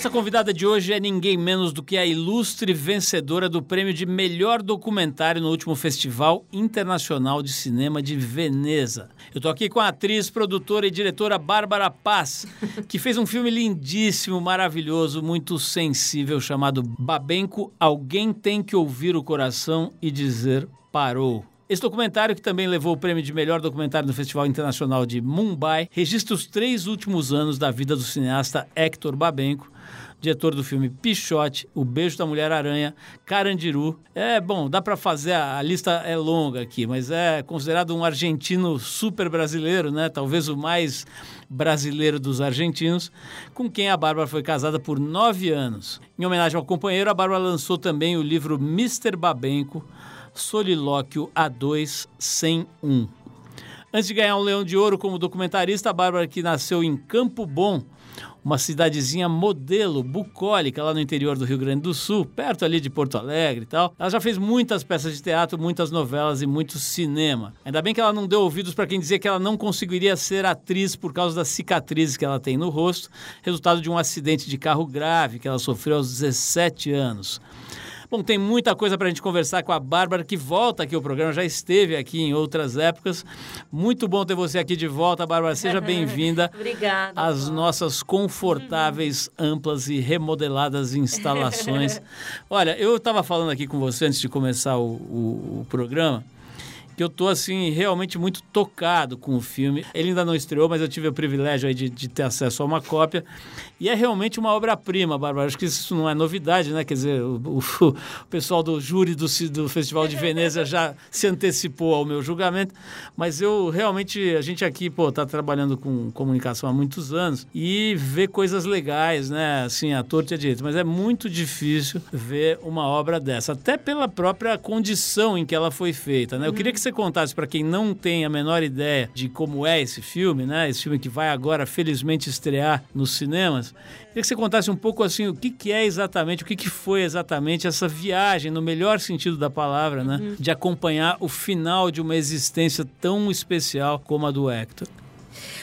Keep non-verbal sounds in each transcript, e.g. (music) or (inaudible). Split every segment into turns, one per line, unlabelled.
Nossa convidada de hoje é ninguém menos do que a ilustre vencedora do prêmio de melhor documentário no último Festival Internacional de Cinema de Veneza. Eu estou aqui com a atriz, produtora e diretora Bárbara Paz, que fez um filme lindíssimo, maravilhoso, muito sensível, chamado Babenco Alguém Tem Que Ouvir o Coração e Dizer Parou. Esse documentário, que também levou o prêmio de melhor documentário no Festival Internacional de Mumbai, registra os três últimos anos da vida do cineasta Hector Babenco, diretor do filme Pichote, O Beijo da Mulher-Aranha, Carandiru. É, bom, dá para fazer, a, lista é longa aqui, mas é considerado um argentino super brasileiro, né? Talvez o mais brasileiro dos argentinos, com quem a Bárbara foi casada por nove anos. Em homenagem ao companheiro, a Bárbara lançou também o livro Mr. Babenco, Solilóquio A2 sem um. Antes de ganhar um Leão de Ouro como documentarista, a Bárbara, que nasceu em Campo Bom, uma cidadezinha modelo, bucólica, lá no interior do Rio Grande do Sul, perto ali de Porto Alegre e tal. Ela já fez muitas peças de teatro, muitas novelas e muito cinema. Ainda bem que ela não deu ouvidos para quem dizia que ela não conseguiria ser atriz por causa das cicatrizes que ela tem no rosto, resultado de um acidente de carro grave que ela sofreu aos 17 anos. Bom, tem muita coisa para a gente conversar com a Bárbara, que volta aqui ao programa, já esteve aqui em outras épocas. Muito bom ter você aqui de volta, Bárbara. Seja (laughs) bem-vinda
Obrigada.
às nossas confortáveis, amplas e remodeladas instalações. (laughs) Olha, eu estava falando aqui com você antes de começar o, o, o programa que eu tô assim realmente muito tocado com o filme. Ele ainda não estreou, mas eu tive o privilégio aí de, de ter acesso a uma cópia. E é realmente uma obra-prima, Bárbara. Acho que isso não é novidade, né? Quer dizer, o, o, o pessoal do júri do, do Festival de Veneza já se antecipou ao meu julgamento. Mas eu realmente, a gente aqui, pô, tá trabalhando com comunicação há muitos anos e vê coisas legais, né? Assim, a torta a direita. Mas é muito difícil ver uma obra dessa, até pela própria condição em que ela foi feita, né? Eu queria que você contasse para quem não tem a menor ideia de como é esse filme, né? Esse filme que vai agora, felizmente, estrear nos cinemas. Queria que você contasse um pouco assim o que, que é exatamente, o que, que foi exatamente essa viagem, no melhor sentido da palavra, né?
Uhum.
De acompanhar o final de uma existência tão especial como a do Hector.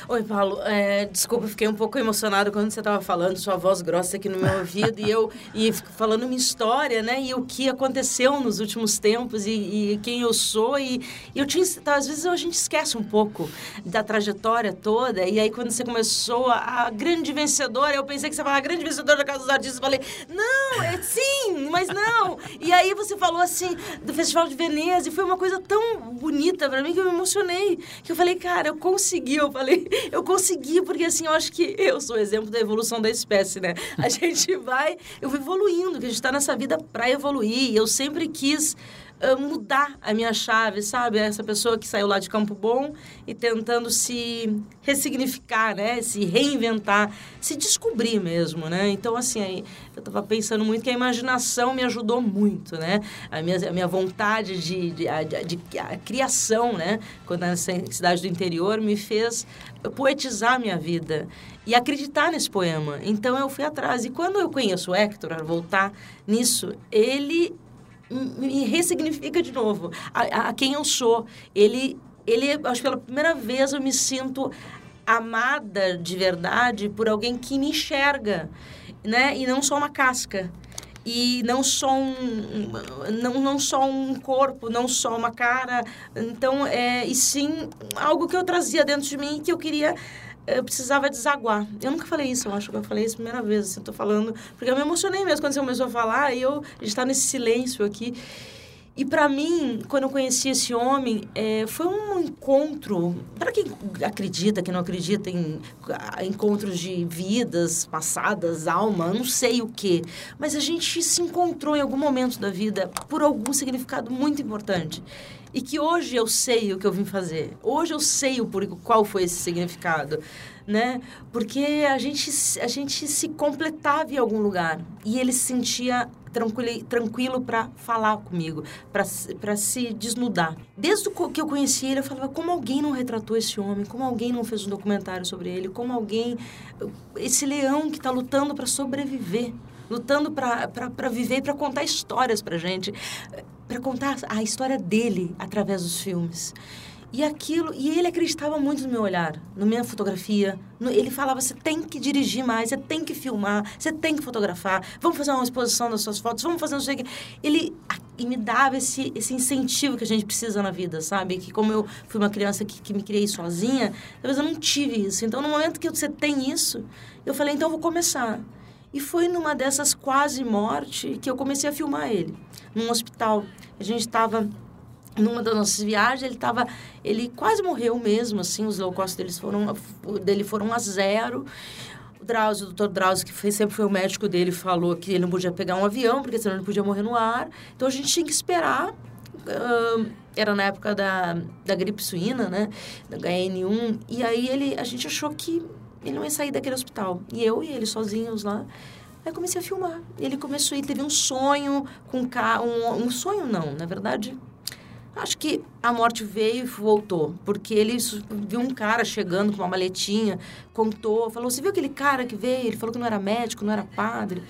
Oi, Paulo. É, desculpa, fiquei um pouco emocionado quando você estava falando, sua voz grossa aqui no meu ouvido, e eu e falando minha história, né? E o que aconteceu nos últimos tempos, e, e quem eu sou. E, e eu tinha. Às vezes a gente esquece um pouco da trajetória toda, e aí quando você começou a, a grande vencedora, eu pensei que você falava a grande vencedora da Casa dos Artistas, eu falei, não, é sim, mas não. E aí você falou assim do Festival de Veneza, e foi uma coisa tão bonita para mim que eu me emocionei. Que eu falei, cara, eu consegui. Eu falei, eu consegui, porque assim, eu acho que eu sou exemplo da evolução da espécie, né? A (laughs) gente vai, eu vou evoluindo, que a gente está nessa vida para evoluir. E eu sempre quis uh, mudar a minha chave, sabe? Essa pessoa que saiu lá de Campo Bom e tentando se ressignificar, né? Se reinventar, se descobrir mesmo, né? Então, assim, aí, eu estava pensando muito que a imaginação me ajudou muito, né? A minha, a minha vontade de, de, de, a criação, né? Quando nessa cidade do interior me fez poetizar a minha vida e acreditar nesse poema. Então eu fui atrás. E quando eu conheço o Hector, a voltar nisso, ele me ressignifica de novo a, a, quem eu sou. Ele, ele, acho que pela primeira vez eu me sinto amada de verdade por alguém que me enxerga, né? E não só uma casca e não só um não, não só um corpo não só uma cara então é e sim algo que eu trazia dentro de mim que eu queria eu precisava desaguar. Eu nunca falei isso, eu acho que eu falei isso a primeira vez, assim, tô falando, porque eu me emocionei mesmo quando você começou a falar, e eu, a gente tá nesse silêncio aqui. E para mim, quando eu conheci esse homem, é, foi um encontro. Para quem acredita, quem não acredita em encontros de vidas passadas, alma, não sei o que, mas a gente se encontrou em algum momento da vida por algum significado muito importante e que hoje eu sei o que eu vim fazer. Hoje eu sei o por, qual foi esse significado, né? Porque a gente a gente se completava em algum lugar e ele se sentia tranquilo, tranquilo para falar comigo, para se desnudar. Desde que eu conheci ele, eu falava como alguém não retratou esse homem, como alguém não fez um documentário sobre ele, como alguém esse leão que está lutando para sobreviver, lutando para viver, para contar histórias para gente, para contar a história dele através dos filmes. E aquilo, e ele acreditava muito no meu olhar, na minha fotografia. No, ele falava: você tem que dirigir mais, você tem que filmar, você tem que fotografar. Vamos fazer uma exposição das suas fotos, vamos fazer não sei o quê. Ele e me dava esse, esse incentivo que a gente precisa na vida, sabe? Que como eu fui uma criança que, que me criei sozinha, talvez eu não tive isso. Então, no momento que você tem isso, eu falei: então eu vou começar. E foi numa dessas quase morte que eu comecei a filmar ele, num hospital. A gente estava numa das nossas viagens, ele tava, ele quase morreu mesmo, assim, os low cost deles foram, dele foram a zero. O Drauzio, o doutor Drauzio, que foi, sempre foi o médico dele, falou que ele não podia pegar um avião, porque senão ele podia morrer no ar. Então, a gente tinha que esperar. Uh, era na época da, da gripe suína, né? Da HN1. E aí, ele, a gente achou que ele não ia sair daquele hospital. E eu e ele sozinhos lá. Aí comecei a filmar. Ele começou, ele teve um sonho com um, um sonho não, na verdade, Acho que a morte veio e voltou, porque ele viu um cara chegando com uma maletinha, contou, falou: Você viu aquele cara que veio? Ele falou que não era médico, não era padre.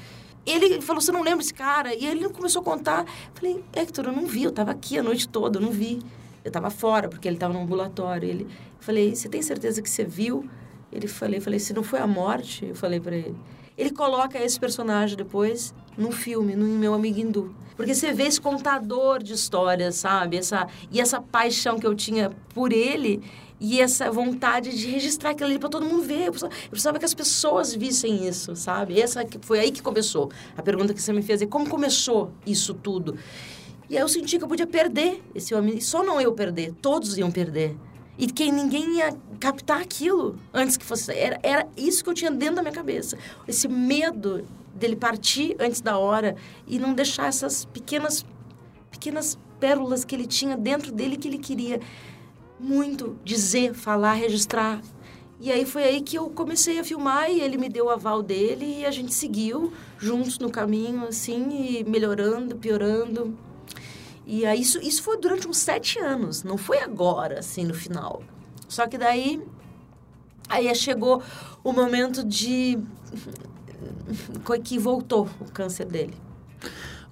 Ele falou: Você não lembra esse cara? E ele começou a contar. Falei: Hector, eu não vi, eu estava aqui a noite toda, eu não vi. Eu estava fora, porque ele estava no ambulatório. Ele, falei: Você tem certeza que você viu? Ele falei, falei, se não foi a morte, eu falei para ele. Ele coloca esse personagem depois no filme, no Meu Amigo Hindu. Porque você vê esse contador de histórias, sabe? Essa, e essa paixão que eu tinha por ele e essa vontade de registrar aquilo ali para todo mundo ver. Eu precisava, eu precisava, que as pessoas vissem isso, sabe? Essa foi aí que começou. A pergunta que você me fez é como começou isso tudo? E aí eu senti que eu podia perder esse homem. E só não eu perder, todos iam perder. E que ninguém ia captar aquilo antes que fosse. Era, era isso que eu tinha dentro da minha cabeça. Esse medo dele partir antes da hora e não deixar essas pequenas, pequenas pérolas que ele tinha dentro dele que ele queria muito dizer, falar, registrar. E aí foi aí que eu comecei a filmar e ele me deu o aval dele e a gente seguiu juntos no caminho, assim, e melhorando, piorando. E aí isso, isso foi durante uns sete anos, não foi agora, assim, no final. Só que daí, aí chegou o momento de... que voltou o câncer dele.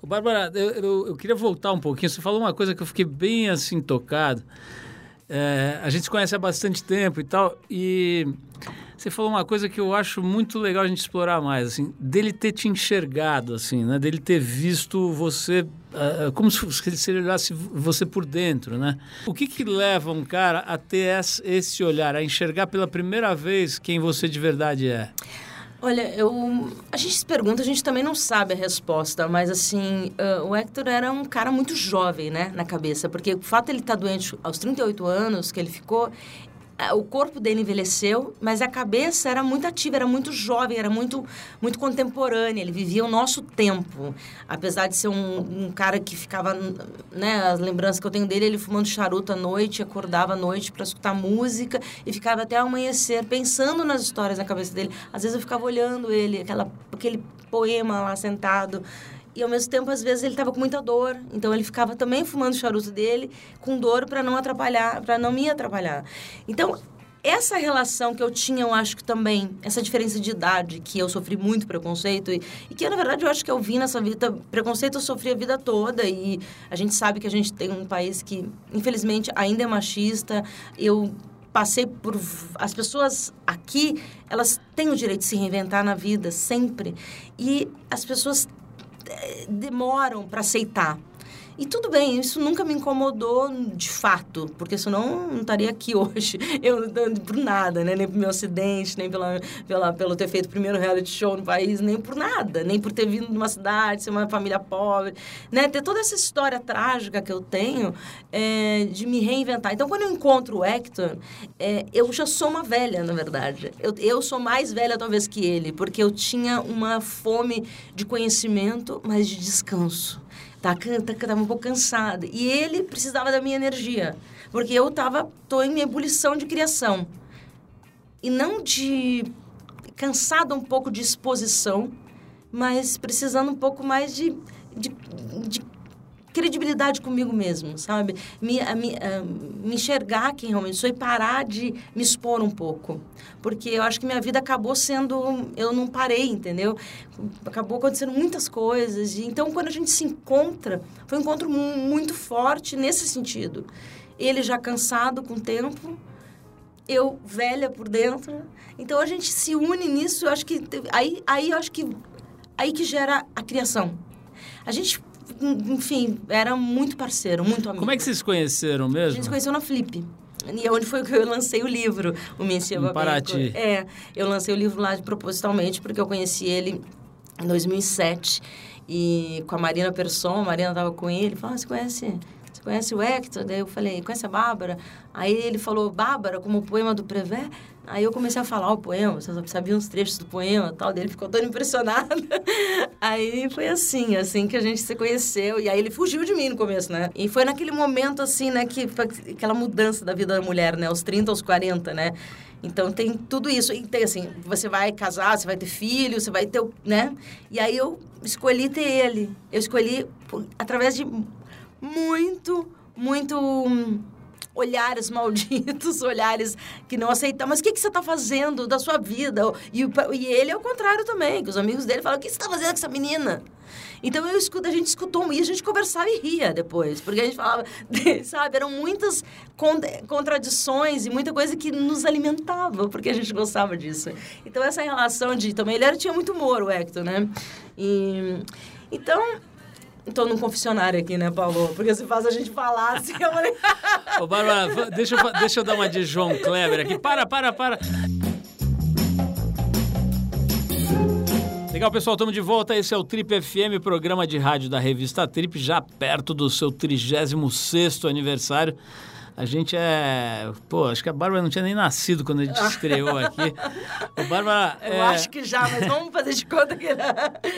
Bárbara, eu, eu, eu, queria voltar um pouquinho. Você falou uma coisa que eu fiquei bem assim tocado. É, a gente se conhece há bastante tempo e tal, e você falou uma coisa que eu acho muito legal a gente explorar mais, assim, dele ter te enxergado, assim, né? Dele ter visto você uh, como se ele olhasse você por dentro, né? O que que leva um cara a ter esse olhar, a enxergar pela primeira vez quem você de verdade é?
Olha, eu, a gente se pergunta, a gente também não sabe a resposta, mas assim, uh, o Hector era um cara muito jovem, né, na cabeça, porque o fato de ele estar tá doente aos 38 anos que ele ficou, o corpo dele envelheceu, mas a cabeça era muito ativa, era muito jovem, era muito, muito contemporânea. Ele vivia o nosso tempo. Apesar de ser um, um cara que ficava, né, as lembranças que eu tenho dele, ele fumando charuto à noite, acordava à noite para escutar música e ficava até amanhecer pensando nas histórias na cabeça dele. Às vezes eu ficava olhando ele, aquela, aquele poema lá sentado e ao mesmo tempo às vezes ele estava com muita dor então ele ficava também fumando o charuto dele com dor para não atrapalhar para não me atrapalhar então essa relação que eu tinha, eu acho que também, essa diferença de idade, que eu sofri muito preconceito, e, e, que na verdade eu acho que eu vi nessa vida, preconceito eu sofri a vida toda, e a gente sabe que a gente tem um país que, infelizmente, ainda é machista. Eu passei por. As pessoas aqui, elas têm o direito de se reinventar na vida, sempre. E as pessoas demoram para aceitar. E tudo bem, isso nunca me incomodou de fato, porque senão não estaria aqui (laughs) hoje, eu por nada, né? Nem por meu acidente, nem pela, pela, pelo ter feito o primeiro reality show no país, nem por nada, nem por ter vindo de uma cidade, ser uma família pobre, né? Ter toda essa história trágica que eu tenho é, de me reinventar. Então, quando eu encontro o Hector, é, eu já sou uma velha, na verdade. Eu, eu sou mais velha, talvez, que ele, porque eu tinha uma fome de conhecimento, mas de descanso tá, tá, tava um pouco cansada. E ele precisava da minha energia, porque eu tava, tô em ebulição de criação. E não de cansada um pouco de exposição, mas precisando um pouco mais de de, de credibilidade comigo mesmo, sabe? Me, me, me enxergar quem realmente sou e parar de me expor um pouco. Porque eu acho que minha vida acabou sendo. Eu não parei, entendeu? Acabou acontecendo muitas coisas. E, então, quando a gente se encontra, foi um encontro muito forte nesse sentido. Ele já cansado com o tempo, eu velha por dentro. Então a gente se une nisso, eu acho que aí aí eu acho que aí que gera a criação. A gente enfim, era muito parceiro, muito amigo.
Como é que vocês se conheceram mesmo? A
gente se conheceu na Flip. E é onde foi que eu lancei o livro, o Mentia Em
Paraty.
É, eu lancei o livro lá propositalmente, porque eu conheci ele em 2007. E com a Marina Persson, a Marina estava com ele, falou, ah, você conhece conhece o Hector? Daí eu falei, conhece a Bárbara? Aí ele falou, Bárbara, como o poema do Prevé? Aí eu comecei a falar o poema, você sabia uns trechos do poema tal, dele ficou todo (laughs) impressionado. aí foi assim, assim que a gente se conheceu. E aí ele fugiu de mim no começo, né? E foi naquele momento, assim, né, que aquela mudança da vida da mulher, né? Aos 30, aos 40, né? Então tem tudo isso. E tem assim, você vai casar, você vai ter filho, você vai ter, né? E aí eu escolhi ter ele. Eu escolhi através de muito, muito olhares malditos, (laughs) olhares que não aceitam. Mas o que, que você está fazendo da sua vida? E, e ele é o contrário também, que os amigos dele falam, o que você está fazendo com essa menina? Então eu escuto, a gente escutou e a gente conversava e ria depois, porque a gente falava, (laughs) sabe, eram muitas contradições e muita coisa que nos alimentava, porque a gente gostava disso. Então essa relação de também ele era, tinha muito humor, o Hector, né? E, então Estou num confessionário aqui, né, Paulo? Porque se faz a gente falar assim, eu falei... (laughs)
Ô, Bárbara, deixa eu, deixa eu dar uma de João Kleber aqui. Para, para, para. Legal, pessoal, estamos de volta. Esse é o Trip FM, programa de rádio da revista Trip, já perto do seu 36º aniversário. A gente é. Pô, acho que a Bárbara não tinha nem nascido quando a gente (laughs) estreou aqui.
O Bárbara. Eu é... acho que já, mas vamos fazer de conta que.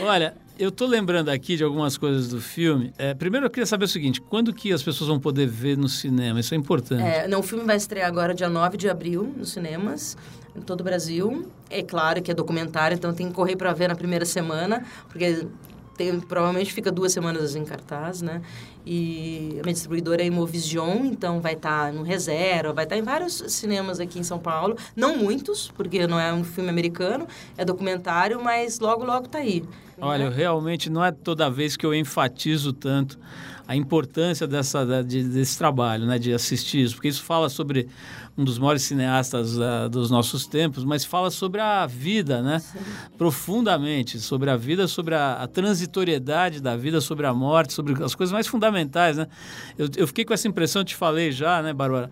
Olha, eu tô lembrando aqui de algumas coisas do filme. É, primeiro, eu queria saber o seguinte: quando que as pessoas vão poder ver no cinema? Isso é importante.
É, não, o filme vai estrear agora, dia 9 de abril, nos cinemas, em todo o Brasil. É claro que é documentário, então tem que correr para ver na primeira semana, porque tem, provavelmente fica duas semanas em cartaz, né? E a minha distribuidora é Imovision, então vai estar tá no Reserva, vai estar tá em vários cinemas aqui em São Paulo. Não muitos, porque não é um filme americano, é documentário, mas logo, logo está aí.
Olha, né? realmente não é toda vez que eu enfatizo tanto a importância dessa, de, desse trabalho, né, de assistir isso, porque isso fala sobre um dos maiores cineastas uh, dos nossos tempos, mas fala sobre a vida, né, Sim. profundamente, sobre a vida, sobre a, a, transitoriedade da vida, sobre a morte, sobre as coisas mais fundamentais, né. Eu, eu fiquei com essa impressão, te falei já, né, Bárbara,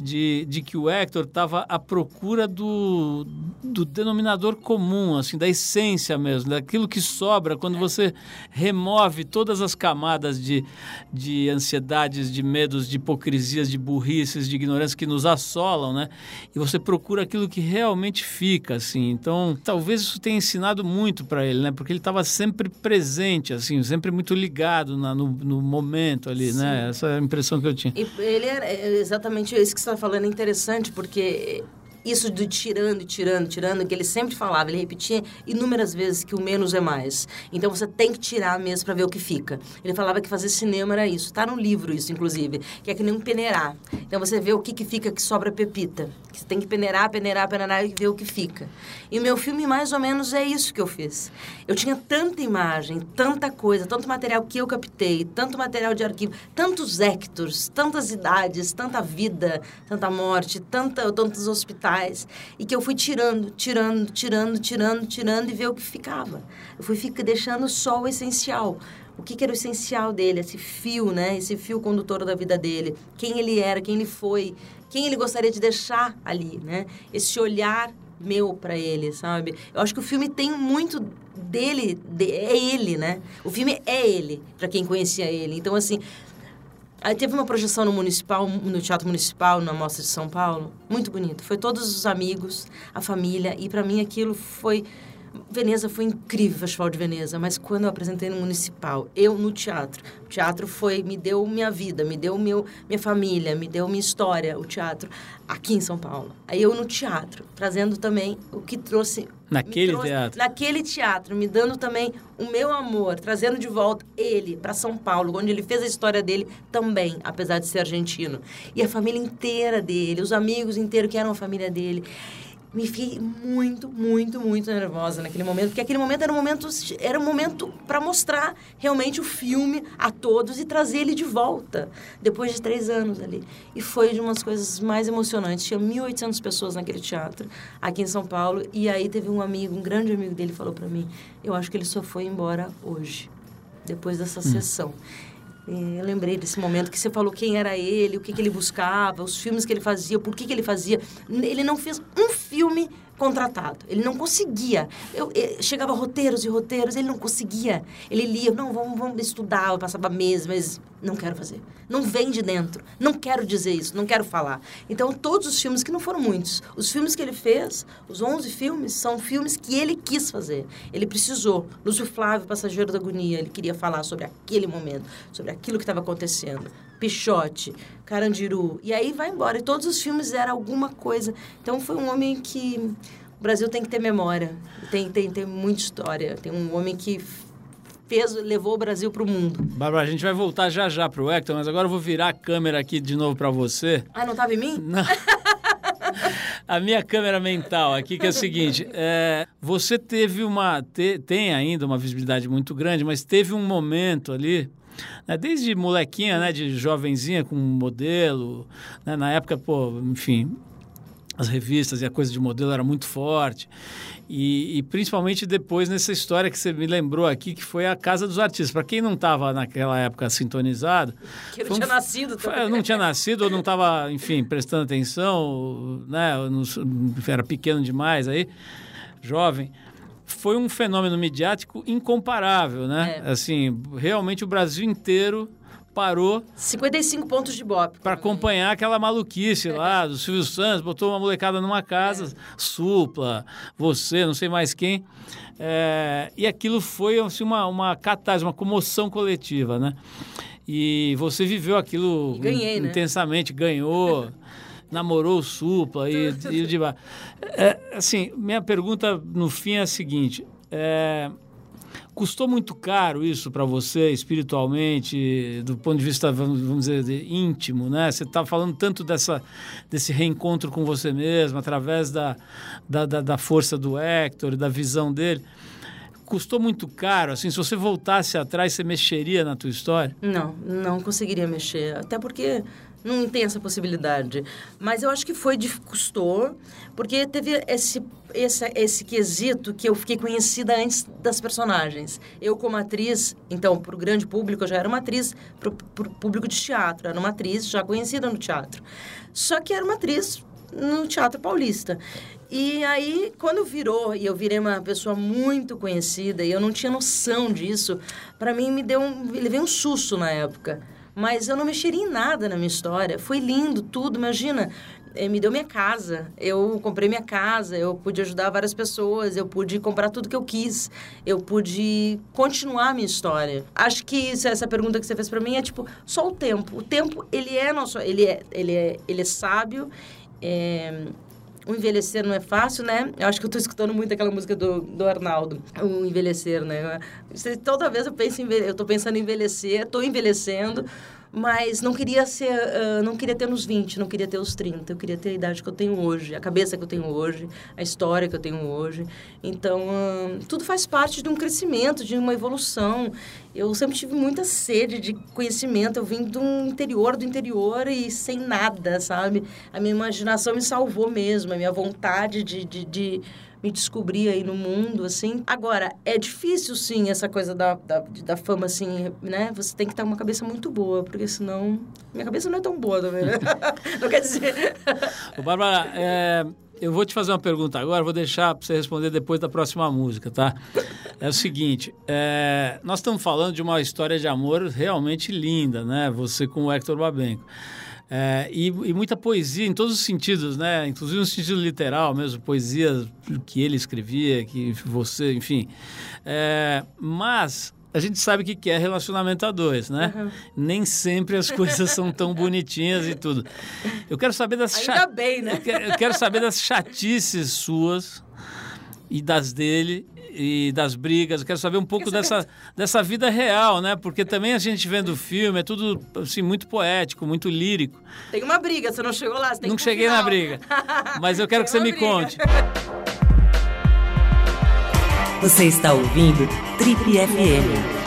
de, de que o Hector estava à procura do, do denominador comum, assim, da essência mesmo, daquilo que sobra quando você remove todas as camadas de, de ansiedades, de medos, de hipocrisias, de burrices, de ignorância que nos assolam, né? E você procura aquilo que realmente fica, assim. Então, talvez isso tenha ensinado muito para ele, né? Porque ele estava sempre presente, assim, sempre muito ligado na, no, no momento ali, né? Sim. né? Essa é a impressão que eu tinha.
E ele era é exatamente isso que está falando é interessante porque isso de tirando, tirando, tirando, que ele sempre falava, ele repetia inúmeras vezes que o menos é mais. Então você tem que tirar mesmo para ver o que fica. Ele falava que fazer cinema era isso. Tá no livro isso, inclusive, que é que nem um peneirar. Então você vê o que, que fica que sobra pepita. Você tem que peneirar, peneirar, peneirar e ver o que fica. E o meu filme mais ou menos é isso que eu fiz. Eu tinha tanta imagem, tanta coisa, tanto material que eu captei, tanto material de arquivo, tantos hectors, tantas idades, tanta vida, tanta morte, tanta, tantos hospitais e que eu fui tirando, tirando, tirando, tirando, tirando e ver o que ficava. Eu fui fica, deixando só o essencial. O que, que era o essencial dele, esse fio, né? Esse fio condutor da vida dele. Quem ele era, quem ele foi, quem ele gostaria de deixar ali, né? Esse olhar meu para ele, sabe? Eu acho que o filme tem muito dele, de, é ele, né? O filme é ele, para quem conhecia ele. Então, assim, Aí teve uma projeção no municipal, no Teatro Municipal, na Mostra de São Paulo, muito bonito. Foi todos os amigos, a família, e para mim aquilo foi Veneza foi incrível, o Festival de Veneza, mas quando eu apresentei no Municipal, eu no teatro, o teatro foi, me deu minha vida, me deu meu, minha família, me deu minha história, o teatro, aqui em São Paulo. Aí eu no teatro, trazendo também o que trouxe...
Naquele
trouxe,
teatro?
Naquele teatro, me dando também o meu amor, trazendo de volta ele para São Paulo, onde ele fez a história dele também, apesar de ser argentino. E a família inteira dele, os amigos inteiros que eram a família dele me fiquei muito, muito, muito nervosa naquele momento, porque aquele momento era um momento, era um momento para mostrar realmente o filme a todos e trazer ele de volta, depois de três anos ali. E foi de umas coisas mais emocionantes. Tinha 1.800 pessoas naquele teatro, aqui em São Paulo, e aí teve um amigo, um grande amigo dele, falou para mim: eu acho que ele só foi embora hoje, depois dessa hum. sessão. Eu lembrei desse momento que você falou quem era ele, o que, que ele buscava, os filmes que ele fazia, por que, que ele fazia. Ele não fez um filme contratado. Ele não conseguia. Eu, eu, chegava roteiros e roteiros, ele não conseguia. Ele lia, não, vamos, vamos estudar, eu passava meses, mas não quero fazer. Não vem de dentro. Não quero dizer isso, não quero falar. Então, todos os filmes, que não foram muitos, os filmes que ele fez, os 11 filmes, são filmes que ele quis fazer. Ele precisou. Lúcio Flávio, Passageiro da Agonia, ele queria falar sobre aquele momento, sobre aquilo que estava acontecendo. Pichote, Carandiru. E aí vai embora. E todos os filmes eram alguma coisa. Então foi um homem que. O Brasil tem que ter memória. Tem, tem, tem muita história. Tem um homem que fez, levou o Brasil para o mundo.
Bárbara, a gente vai voltar já já para o Hector, mas agora eu vou virar a câmera aqui de novo para você.
Ah, não estava em mim?
Não. a minha câmera mental aqui, que é o seguinte: é, você teve uma. Te, tem ainda uma visibilidade muito grande, mas teve um momento ali né? Desde molequinha, né? De jovenzinha com modelo, né? Na época, pô, enfim, as revistas e a coisa de modelo era muito forte. E, e, principalmente depois nessa história que você me lembrou aqui, que foi a Casa dos Artistas. Para quem não estava naquela época sintonizado.
Que não tinha um, nascido também.
Não tinha nascido, ou não estava, enfim, prestando atenção, né? Não, era pequeno demais aí, jovem foi um fenômeno midiático incomparável, né? É. Assim, realmente o Brasil inteiro parou
55 pontos de bop
para acompanhar aquela maluquice é. lá do Silvio Santos botou uma molecada numa casa é. supla você não sei mais quem é, e aquilo foi assim, uma uma catarse uma comoção coletiva né e você viveu aquilo
ganhei,
né? intensamente né? ganhou (laughs) namorou o Supla e, e de é, assim, minha pergunta no fim é a seguinte: é, custou muito caro isso para você espiritualmente, do ponto de vista, vamos dizer, íntimo, né? Você está falando tanto dessa, desse reencontro com você mesmo, através da, da, da, da força do Hector, da visão dele custou muito caro? Assim, se você voltasse atrás, você mexeria na tua história?
Não, não conseguiria mexer. Até porque não tem essa possibilidade. Mas eu acho que foi de custou, porque teve esse, esse, esse quesito que eu fiquei conhecida antes das personagens. Eu, como atriz, então, para o grande público, eu já era uma atriz, para o público de teatro, era uma atriz já conhecida no teatro. Só que era uma atriz no Teatro Paulista. E aí, quando virou, e eu virei uma pessoa muito conhecida, e eu não tinha noção disso, para mim me deu um, levei um susto na época mas eu não mexeria em nada na minha história. Foi lindo tudo, imagina. Eh, me deu minha casa, eu comprei minha casa, eu pude ajudar várias pessoas, eu pude comprar tudo que eu quis, eu pude continuar a minha história. Acho que essa pergunta que você fez para mim é tipo só o tempo. O tempo ele é nosso, ele é, ele é, ele é sábio. É, o envelhecer não é fácil, né? Eu acho que eu estou escutando muito aquela música do, do Arnaldo, o envelhecer, né? Toda vez eu penso em eu estou pensando em envelhecer, estou envelhecendo, mas não queria ser, uh, não queria ter nos 20, não queria ter os 30, eu queria ter a idade que eu tenho hoje, a cabeça que eu tenho hoje, a história que eu tenho hoje. Então, uh, tudo faz parte de um crescimento, de uma evolução. Eu sempre tive muita sede de conhecimento, eu vim do interior do interior e sem nada, sabe? A minha imaginação me salvou mesmo, a minha vontade de, de, de me descobrir aí no mundo, assim. Agora, é difícil, sim, essa coisa da, da, da fama, assim, né? Você tem que estar com uma cabeça muito boa, porque senão... Minha cabeça não é tão boa também, né? (laughs) (laughs) não quer dizer... (laughs)
Ô, Bárbara, é, eu vou te fazer uma pergunta agora, vou deixar para você responder depois da próxima música, tá? É o seguinte, é, nós estamos falando de uma história de amor realmente linda, né? Você com o Hector Babenco. É, e, e, muita poesia em todos os sentidos, né? Inclusive no sentido literal mesmo, poesia que ele escrevia, que você, enfim. É, mas a gente sabe o que é relacionamento a dois, né? Uhum. Nem sempre as coisas são tão bonitinhas e tudo. Eu quero saber das
Ainda bem, né?
Eu quero saber das chatices suas e das dele e das brigas. Eu quero saber um pouco dessa, dessa vida real, né? Porque também a gente vendo o filme é tudo assim muito poético, muito lírico.
Tem uma briga, você não chegou lá, você tem
Não cheguei
final.
na briga. Mas eu quero (laughs) que você me briga. conte. (laughs)
Você está ouvindo Trip FM.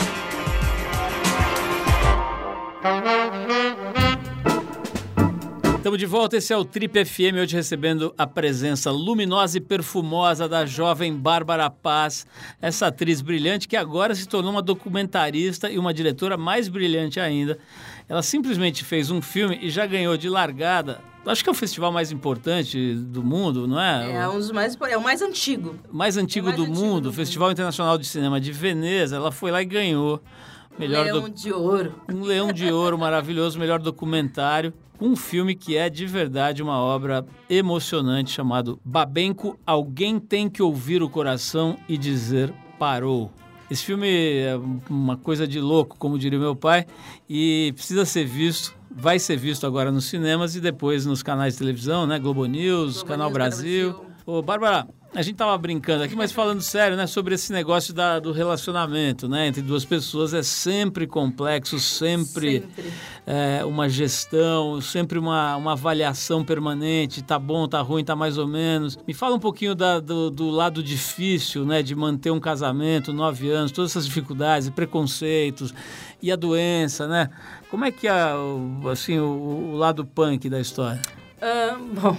Estamos de volta, esse é o Trip FM, hoje recebendo a presença luminosa e perfumosa da jovem Bárbara Paz, essa atriz brilhante que agora se tornou uma documentarista e uma diretora mais brilhante ainda. Ela simplesmente fez um filme e já ganhou de largada Acho que é o festival mais importante do mundo, não é?
É um dos mais é o mais antigo.
Mais antigo, é mais do, antigo mundo, o Festival Internacional de Cinema de Veneza. Ela foi lá e ganhou.
Melhor leão do... de ouro.
Um leão de ouro maravilhoso, melhor documentário. Um filme que é de verdade uma obra emocionante chamado Babenco, Alguém Tem Que Ouvir o Coração e Dizer Parou. Esse filme é uma coisa de louco, como diria meu pai, e precisa ser visto vai ser visto agora nos cinemas e depois nos canais de televisão, né? Globo News, Globo Canal News, Brasil. Brasil. Ô, Bárbara, a gente tava brincando aqui, mas falando sério, né, sobre esse negócio da, do relacionamento, né, entre duas pessoas é sempre complexo, sempre, sempre. É, uma gestão, sempre uma, uma avaliação permanente, tá bom, tá ruim, tá mais ou menos. Me fala um pouquinho da, do, do lado difícil, né, de manter um casamento, nove anos, todas essas dificuldades, preconceitos e a doença, né? Como é que é, assim, o, o lado punk da história?
Uh, (laughs) bom,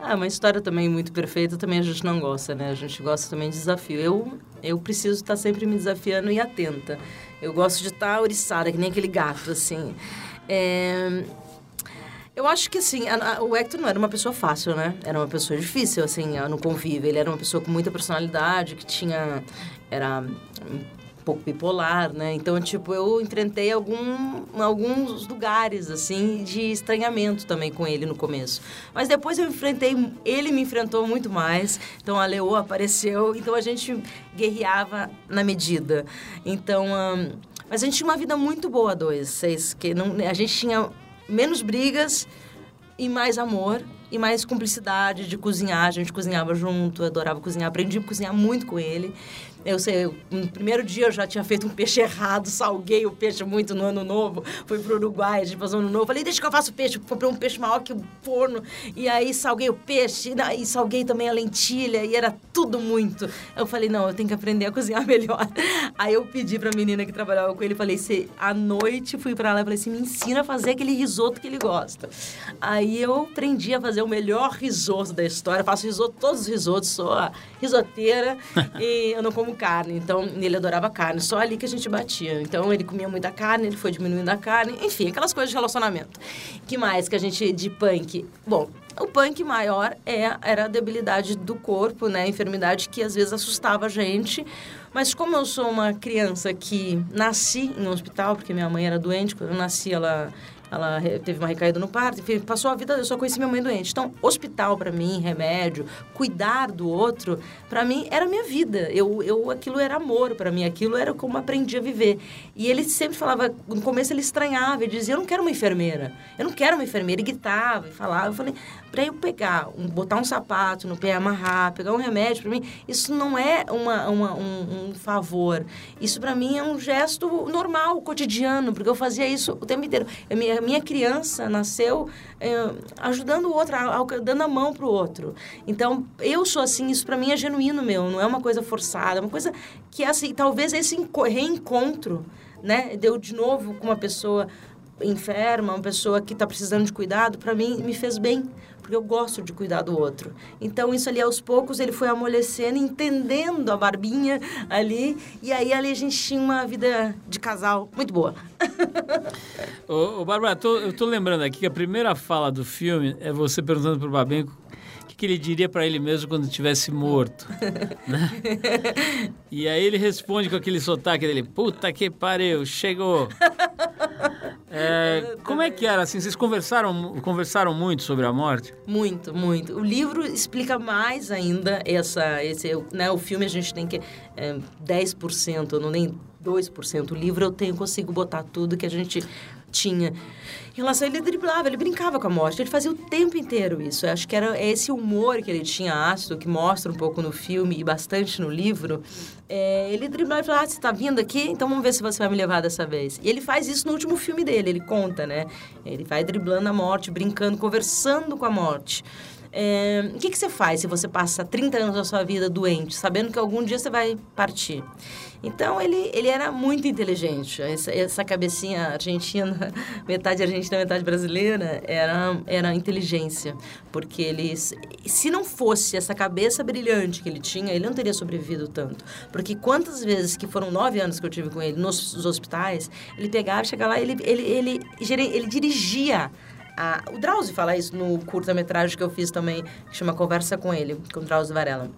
é uma história também muito perfeita, também a gente não gosta, né? A gente gosta também de desafio. Eu, eu preciso estar sempre me desafiando e atenta. Eu gosto de estar oriçada, que nem aquele gato, assim. É... Eu acho que, assim, a, a, o Hector não era uma pessoa fácil, né? Era uma pessoa difícil, assim, no convívio. Ele era uma pessoa com muita personalidade, que tinha... Era pouco bipolar, né? Então, tipo, eu enfrentei algum, alguns lugares, assim, de estranhamento também com ele no começo. Mas depois eu enfrentei, ele me enfrentou muito mais. Então, a Leoa apareceu. Então, a gente guerreava na medida. Então, mas a gente tinha uma vida muito boa, dois, seis, que não, a gente tinha menos brigas e mais amor e mais cumplicidade de cozinhar. A gente cozinhava junto, adorava cozinhar, aprendi a cozinhar muito com ele. Eu sei, no primeiro dia eu já tinha feito um peixe errado, salguei o peixe muito no ano novo. Fui pro Uruguai, a gente passou ano novo. Falei, deixa que eu faço peixe. Comprei um peixe maior que o forno. E aí salguei o peixe, e salguei também a lentilha, e era tudo muito. Eu falei, não, eu tenho que aprender a cozinhar (laughs) melhor. Aí eu pedi pra menina que trabalhava com ele, falei, se à noite fui pra lá e falei assim, me ensina a fazer aquele risoto que ele gosta. Aí eu aprendi a fazer o melhor risoto da história. Eu faço risoto, todos os risotos, sou a risoteira. (laughs) e eu não como carne, então ele adorava carne, só ali que a gente batia. Então ele comia muita carne, ele foi diminuindo a carne, enfim, aquelas coisas de relacionamento. que mais que a gente de punk? Bom, o punk maior é, era a debilidade do corpo, né? A enfermidade que às vezes assustava a gente. Mas como eu sou uma criança que nasci em um hospital, porque minha mãe era doente, quando eu nasci ela ela teve uma recaída no parto, enfim, passou a vida, eu só conheci minha mãe doente. Então, hospital para mim, remédio, cuidar do outro, para mim era minha vida. Eu, eu aquilo era amor para mim, aquilo era como aprendi a viver. E ele sempre falava, no começo ele estranhava, ele dizia: "Eu não quero uma enfermeira. Eu não quero uma enfermeira". E gritava e falava. Eu falei: "Para eu pegar, um, botar um sapato no pé, amarrar, pegar um remédio para mim, isso não é uma, uma um, um favor. Isso para mim é um gesto normal, cotidiano, porque eu fazia isso o tempo inteiro. Eu me minha criança nasceu é, ajudando o outro, dando a mão para o outro. Então, eu sou assim, isso para mim é genuíno meu, não é uma coisa forçada, é uma coisa que é assim, talvez esse reencontro, né, deu de novo com uma pessoa enferma, uma pessoa que está precisando de cuidado, para mim me fez bem, porque eu gosto de cuidar do outro. Então, isso ali, aos poucos, ele foi amolecendo, entendendo a barbinha ali, e aí ali a gente tinha uma vida de casal muito boa. (laughs)
ô, ô Bárbara, tô, eu tô lembrando aqui que a primeira fala do filme é você perguntando pro Babenco o que, que ele diria para ele mesmo quando estivesse morto. (laughs) né? E aí ele responde com aquele sotaque dele, puta que pariu, chegou. (laughs) É, como é que era assim? Vocês conversaram, conversaram muito sobre a morte?
Muito, muito. O livro explica mais ainda essa, esse, né? O filme a gente tem que é, 10%, não nem 2%. O livro eu tenho consigo botar tudo que a gente tinha. Em relação ele, driblava, ele brincava com a morte, ele fazia o tempo inteiro isso. Eu acho que era esse humor que ele tinha ácido, que mostra um pouco no filme e bastante no livro. É, ele driblava e falava, ah, você está vindo aqui? Então vamos ver se você vai me levar dessa vez. E ele faz isso no último filme dele, ele conta, né? Ele vai driblando a morte, brincando, conversando com a morte. É, o que, que você faz se você passa 30 anos da sua vida doente, sabendo que algum dia você vai partir? Então, ele, ele era muito inteligente. Essa, essa cabecinha argentina, (laughs) metade argentina, metade brasileira, era, era inteligência. Porque ele, se não fosse essa cabeça brilhante que ele tinha, ele não teria sobrevivido tanto. Porque quantas vezes, que foram nove anos que eu tive com ele nos hospitais, ele pegava, chegava lá, ele, ele, ele, ele, ele dirigia a, o Drauzio fala isso no curta-metragem que eu fiz também, que chama Conversa com Ele, com o Drauzio Varela.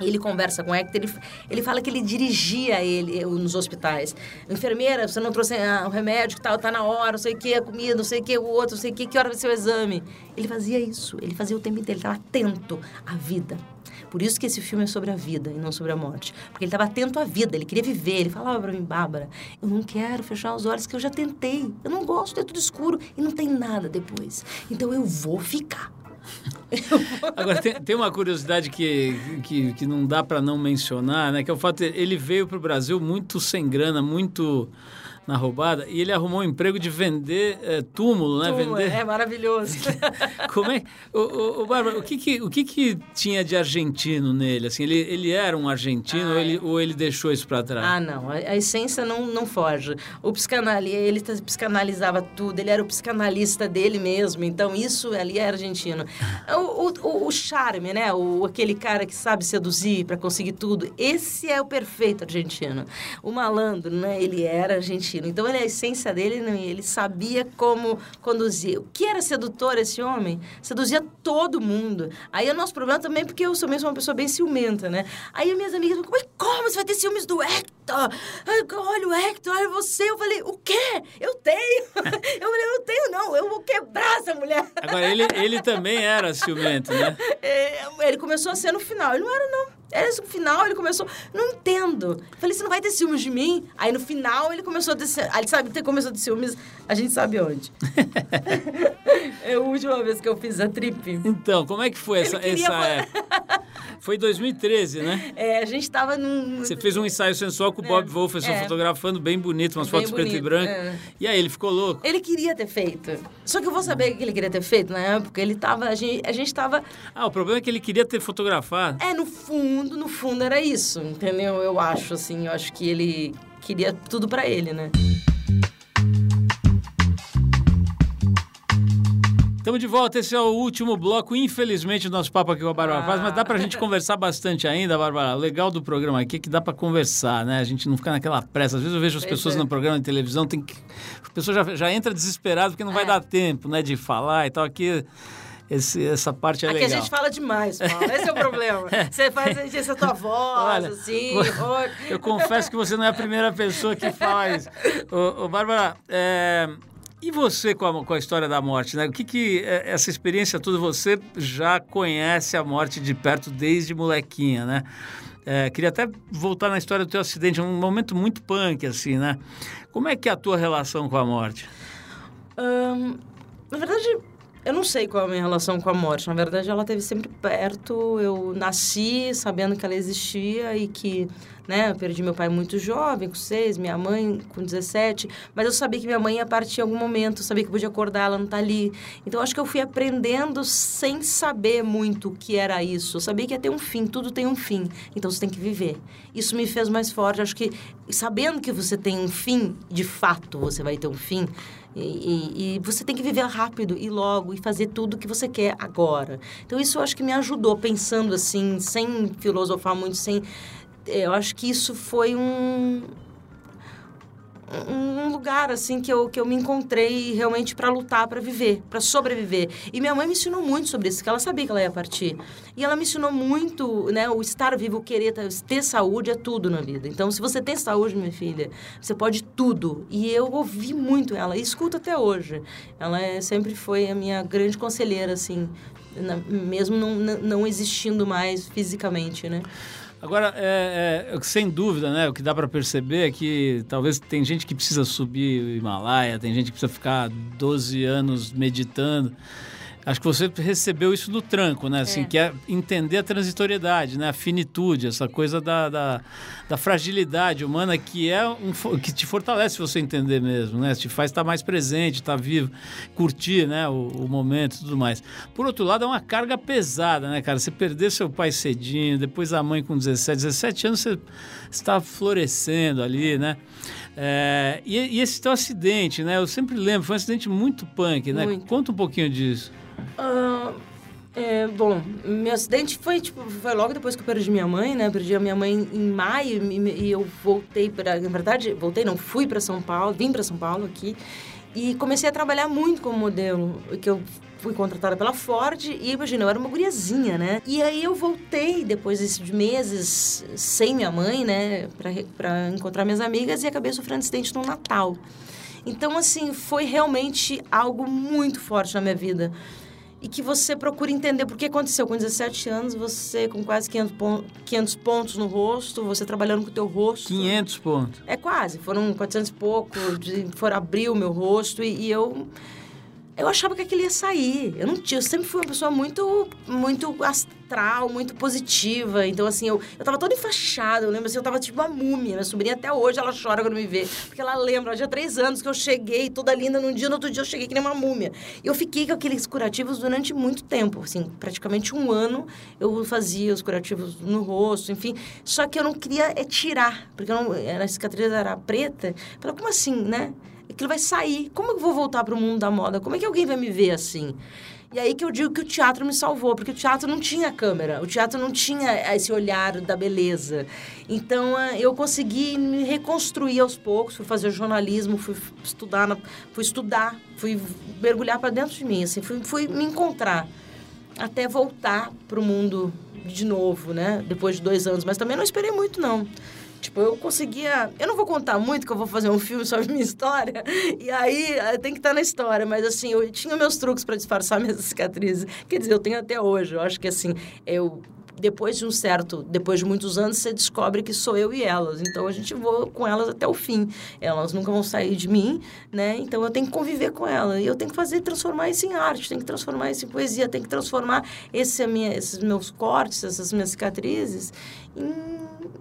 Ele conversa com o Hector, ele, ele fala que ele dirigia ele nos hospitais. Enfermeira, você não trouxe ah, o remédio que tal, tá na hora, não sei o que, a comida, não sei o que, o outro, não sei o que, que hora vai ser o exame. Ele fazia isso, ele fazia o tempo inteiro, ele estava atento à vida. Por isso que esse filme é sobre a vida e não sobre a morte. Porque ele estava atento à vida, ele queria viver. Ele falava para mim, Bárbara, eu não quero fechar os olhos que eu já tentei. Eu não gosto, é tudo escuro e não tem nada depois. Então eu vou ficar. (laughs)
Agora, tem, tem, uma curiosidade que, que, que não dá para não mencionar, né? Que é o fato de ele veio para o Brasil muito sem grana, muito na roubada e ele arrumou um emprego de vender é, túmulo, né?
Túmulo,
vender...
É maravilhoso. (laughs)
Como é? O, o, o Bárbara, o que que, o que que tinha de argentino nele? Assim, ele, ele era um argentino ou, ele, é. ou ele deixou isso para trás?
Ah, não. A, a, essência não, não foge. O psicanalista, ele psicanalizava tudo. Ele era o psicanalista dele mesmo. Então, isso ali é argentino. (laughs) O, o, o charme, né? O, aquele cara que sabe seduzir para conseguir tudo. Esse é o perfeito argentino. O malandro, né? Ele era argentino argentino. Então, ele, a essência dele, ele sabia como conduzir. O que era sedutor esse homem? Seduzia todo mundo. Aí é o nosso problema também, porque eu sou mesmo uma pessoa bem ciumenta, né? Aí minhas amigas falam, mas como você vai ter ciúmes do Hector? Olha o Hector, olha você. Eu falei, o quê? Eu tenho. (laughs) Eu falei, eu não tenho não, eu vou quebrar essa mulher.
Agora, ele, ele também era ciumento, né? (laughs)
É, ele começou a ser no final. Ele não era, não. Era no final, ele começou. Não entendo. Falei, você não vai ter ciúmes de mim? Aí no final ele começou a ter. Aí sabe, ter começou a ter ciúmes, a gente sabe onde. (laughs) é a última vez que eu fiz a trip.
Então, como é que foi essa, queria... essa época? Foi 2013, né?
É, a gente tava num.
Você fez um ensaio sensual com o Bob é, Wolferson é. fotografando bem bonito, umas bem fotos bonito, preto e branco. É. E aí, ele ficou louco?
Ele queria ter feito. Só que eu vou saber o que ele queria ter feito na época. Ele tava. A gente, a gente tava.
Ah, o problema é que ele queria ter fotografado.
É, no fundo, no fundo era isso, entendeu? Eu acho, assim, eu acho que ele queria tudo para ele, né?
Estamos de volta, esse é o último bloco, infelizmente, do nosso papo aqui com a Bárbara ah. Paz, mas dá para a gente conversar bastante ainda, Bárbara. O legal do programa aqui é que dá para conversar, né? A gente não fica naquela pressa. Às vezes eu vejo as pessoas é. no programa de televisão, tem que... a pessoa já, já entra desesperada porque não vai é. dar tempo, né, de falar e tal. Aqui esse, essa parte é
Aqui
legal.
Aqui a gente fala demais, Paulo. Esse é o (laughs) problema. Você faz essa tua voz, Olha, assim. (laughs)
Eu confesso que você não é a primeira pessoa que faz. (laughs) ô, ô Bárbara, é, e você com a, com a, história da morte, né? O que que é, essa experiência toda você já conhece a morte de perto desde molequinha, né? É, queria até voltar na história do teu acidente, um momento muito punk, assim, né? Como é que é a tua relação com a morte?
Na verdade, eu não sei qual é a minha relação com a morte. Na verdade, ela esteve sempre perto. Eu nasci sabendo que ela existia e que né? Eu perdi meu pai muito jovem, com seis, minha mãe com 17, mas eu sabia que minha mãe ia partir em algum momento, sabia que eu podia acordar, ela não tá ali. Então, acho que eu fui aprendendo sem saber muito o que era isso. Eu sabia que ia ter um fim, tudo tem um fim, então você tem que viver. Isso me fez mais forte. Acho que sabendo que você tem um fim, de fato você vai ter um fim, e, e, e, você tem que viver rápido e logo e fazer tudo que você quer agora. Então, isso eu acho que me ajudou, pensando assim, sem filosofar muito, sem eu acho que isso foi um um lugar assim que eu, que eu me encontrei realmente para lutar, para viver, para sobreviver. E minha mãe me ensinou muito sobre isso, que ela sabia que ela ia partir. E ela me ensinou muito, né, o estar vivo, o querer ter saúde é tudo na vida. Então, se você tem saúde, minha filha, você pode tudo. E eu ouvi muito ela e escuto até hoje. Ela é, sempre foi a minha grande conselheira assim, na, mesmo não, não existindo mais fisicamente, né?
Agora, é, é, sem dúvida, né? O que dá para perceber é que talvez tem gente que precisa subir o Himalaia, tem gente que precisa ficar 12 anos meditando. Acho que você recebeu isso no tranco, né? Assim, é. que é entender a transitoriedade, né? A finitude, essa coisa da, da, da fragilidade humana que é um, que te fortalece você entender mesmo, né? Te faz estar mais presente, estar vivo, curtir, né? O, o momento e tudo mais. Por outro lado, é uma carga pesada, né, cara? Você perder seu pai cedinho, depois a mãe com 17, 17 anos, você está florescendo ali, né? É, e, e, esse teu acidente, né? Eu sempre lembro, foi um acidente muito punk, né? Muito. Conta um pouquinho disso.
É, bom, meu acidente foi, tipo, foi logo depois que eu perdi minha mãe, né? Perdi a minha mãe em maio e, e eu voltei para, na verdade, voltei não, fui para São Paulo, vim para São Paulo aqui e comecei a trabalhar muito como modelo, que eu fui contratada pela Ford e imagina, eu era uma guriazinha, né? E aí eu voltei depois de meses sem minha mãe, né, para encontrar minhas amigas e acabei sofrendo acidente no Natal. Então, assim, foi realmente algo muito forte na minha vida e que você procura entender por que aconteceu. Com 17 anos, você com quase 500, pon 500 pontos no rosto, você trabalhando com o teu rosto.
500 pontos?
É quase, foram 400 e pouco, de, foram abrir o meu rosto e, e eu eu achava que aquilo ia sair. Eu não tinha, eu sempre fui uma pessoa muito, muito astral, muito positiva. Então, assim, eu, eu tava toda enfaixada. Eu lembro assim, eu tava tipo uma múmia. Minha sobrinha até hoje ela chora quando me vê. Porque ela lembra, já três anos que eu cheguei toda linda num dia, no outro dia eu cheguei que nem uma múmia. E eu fiquei com aqueles curativos durante muito tempo. Assim, praticamente um ano eu fazia os curativos no rosto, enfim. Só que eu não queria é, tirar, porque eu não, a cicatriz era preta. Eu falei, como assim, né? Aquilo vai sair. Como eu vou voltar para o mundo da moda? Como é que alguém vai me ver assim? E aí que eu digo que o teatro me salvou, porque o teatro não tinha câmera, o teatro não tinha esse olhar da beleza. Então ah, eu consegui me reconstruir aos poucos, fui fazer jornalismo, fui estudar, fui estudar, fui mergulhar para dentro de mim, assim, fui, fui me encontrar até voltar para o mundo de novo, né? Depois de dois anos, mas também não esperei muito não. Tipo, eu conseguia. Eu não vou contar muito, que eu vou fazer um (laughs) filme sobre minha história. E aí eh, tem que estar na história. Mas assim, eu tinha meus truques para disfarçar (laughs) minhas cicatrizes. Quer dizer, eu tenho até hoje. Eu acho que assim, eu depois de um certo, depois de muitos anos, você descobre que sou eu e elas. Então a gente voa com elas até o fim. Elas nunca vão sair de mim, né? Então eu tenho que conviver com elas. E eu tenho que fazer, transformar isso em arte, tenho que transformar isso em poesia, tenho que transformar esse, minha, esses meus cortes, essas minhas cicatrizes em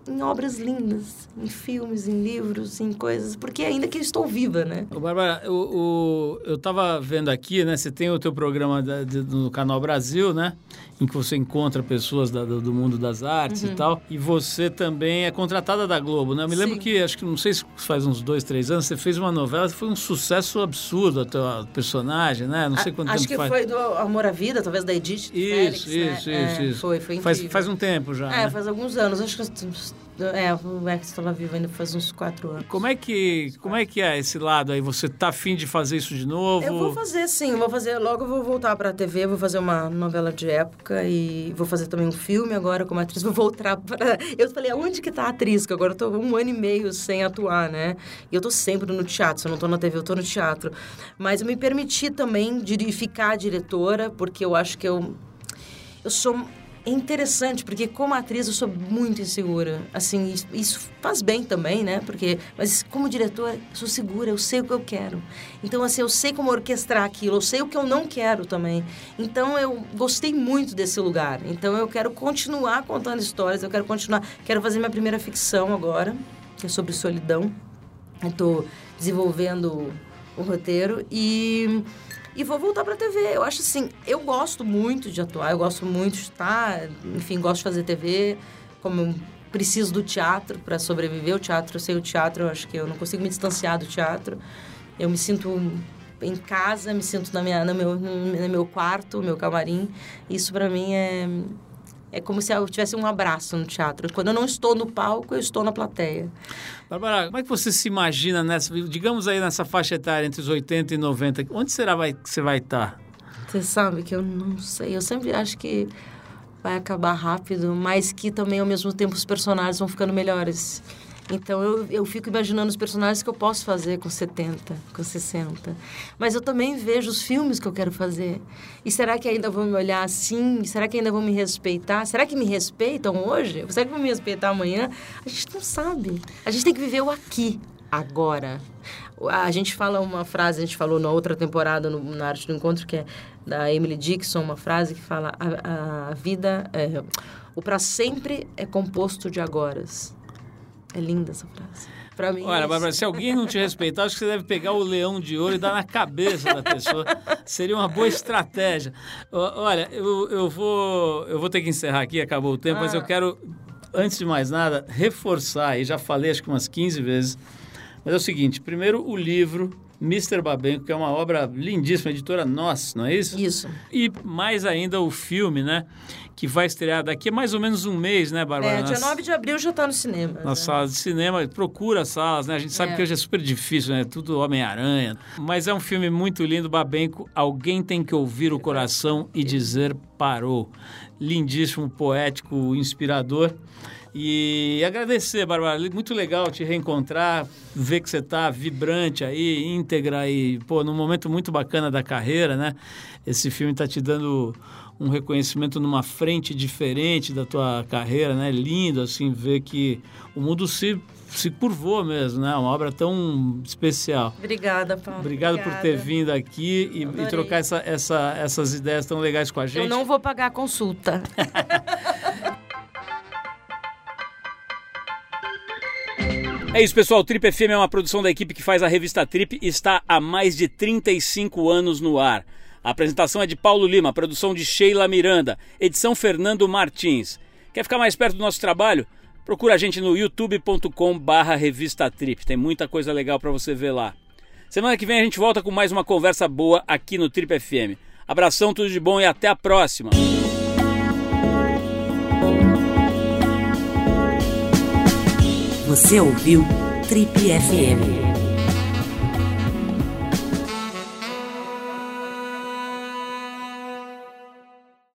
em obras lindas, em filmes, em livros, em coisas, porque ainda que eu estou viva, né?
Ô, Bárbara, eu estava vendo aqui, né? Você tem o teu programa da, de, no Canal Brasil, né? Em que você encontra pessoas da, do, do, mundo das artes uhum. e tal. E você também é contratada da Globo, né? Eu me Sim. lembro que, acho que, não sei se faz uns dois, três anos, você fez uma novela, foi um sucesso absurdo a tua personagem, né? Não sei quanto
a,
tempo
Acho que foi do Amor à Vida, talvez da Edith
Isso, Félix, isso, né? isso, é, isso.
Foi, foi incrível.
Faz, faz um tempo já,
É,
né?
faz alguns anos. Acho que é, o Max estava vivo ainda faz uns quatro anos.
Como é que, como é, que é esse lado aí? Você tá afim de fazer isso de novo?
Eu vou fazer, sim. Vou fazer, logo eu vou voltar para a TV, vou fazer uma novela de época e vou fazer também um filme agora como atriz. Vou voltar para... Eu falei, aonde que tá a atriz? Que agora eu tô um ano e meio sem atuar, né? E eu tô sempre no teatro. Se eu não tô na TV, eu tô no teatro. Mas eu me permiti também de ficar diretora, porque eu acho que eu... Eu sou é interessante, porque como atriz eu sou muito insegura. Assim, isso, faz bem também, né? Porque, mas como diretora, eu sou segura, eu sei o que eu quero. Então, assim, eu sei como orquestrar aquilo, eu sei o que eu não quero também. Então, eu gostei muito desse lugar. Então, eu quero continuar contando histórias, eu quero continuar... Quero fazer minha primeira ficção agora, que é sobre solidão. Estou desenvolvendo o roteiro e e vou voltar para TV. Eu acho assim, eu gosto muito de atuar, eu gosto muito de estar, enfim, gosto de fazer TV, como preciso do teatro para sobreviver. O teatro, sem o teatro, eu acho que eu não consigo me distanciar do teatro. Eu me sinto em casa, me sinto na minha, no, meu, no meu quarto, meu camarim. Isso para mim é É como se eu tivesse um abraço no teatro. Quando eu não estou no palco, eu estou na plateia.
Bárbara, como é que você se imagina nessa, digamos aí nessa faixa etária entre os 80 e 90? Onde será vai, que você vai estar?
Você sabe que eu não sei. Eu sempre acho que vai acabar rápido, mas que também ao mesmo tempo os personagens vão ficando melhores. Então eu, eu fico imaginando os personagens que eu posso fazer com 70, com 60. Mas eu também vejo os filmes que eu quero fazer. E será que ainda vão me olhar assim? Será que ainda vão me respeitar? Será que me respeitam hoje? Será que vão me respeitar amanhã? A gente não sabe. A gente tem que viver o aqui, agora. A gente fala uma frase, a gente falou na outra temporada no, na Arte do Encontro, que é da Emily Dixon, uma frase que fala: a, a vida, é, o para sempre é composto de agoras. É linda essa frase. Pra mim.
Olha,
é
Bárbara, se alguém não te respeitar, acho que você deve pegar o leão de ouro e dar na cabeça da pessoa. Seria uma boa estratégia. Olha, eu, eu, vou, eu vou ter que encerrar aqui, acabou o tempo, ah. mas eu ah. quero, antes de mais nada, reforçar, e já falei acho que umas 15 vezes, mas é o seguinte: primeiro, o livro Mr. Babenco, que é uma obra lindíssima, editora Nós, não é isso?
Isso.
E mais ainda o filme, né? Que vai estrear daqui a mais ou menos um mês, né, Bárbara?
É, dia 9 de abril já está no cinema.
Na né? sala de cinema, procura salas, né? A gente sabe é. que hoje é super difícil, né? Tudo Homem-Aranha. Mas é um filme muito lindo, Babenco. Alguém tem que ouvir o coração e dizer parou. Lindíssimo, poético, inspirador. E agradecer, Bárbara. Muito legal te reencontrar, ver que você está vibrante aí, íntegra e, pô, num momento muito bacana da carreira, né? Esse filme está te dando um reconhecimento numa frente diferente da tua carreira, né? Lindo, assim, ver que o mundo se se curvou mesmo, né? Uma obra tão especial.
Obrigada, Paulo.
Obrigado
Obrigada.
por ter vindo aqui e, e trocar essa, essa, essas ideias tão legais com a gente.
Eu não vou pagar a consulta. (laughs)
É isso, pessoal. Trip FM é uma produção da equipe que faz a revista Trip e está há mais de 35 anos no ar. A apresentação é de Paulo Lima, produção de Sheila Miranda, edição Fernando Martins. Quer ficar mais perto do nosso trabalho? Procura a gente no youtube.com barra revista Trip. Tem muita coisa legal para você ver lá. Semana que vem a gente volta com mais uma conversa boa aqui no Trip FM. Abração, tudo de bom e até a próxima.
Você ouviu Trip FM.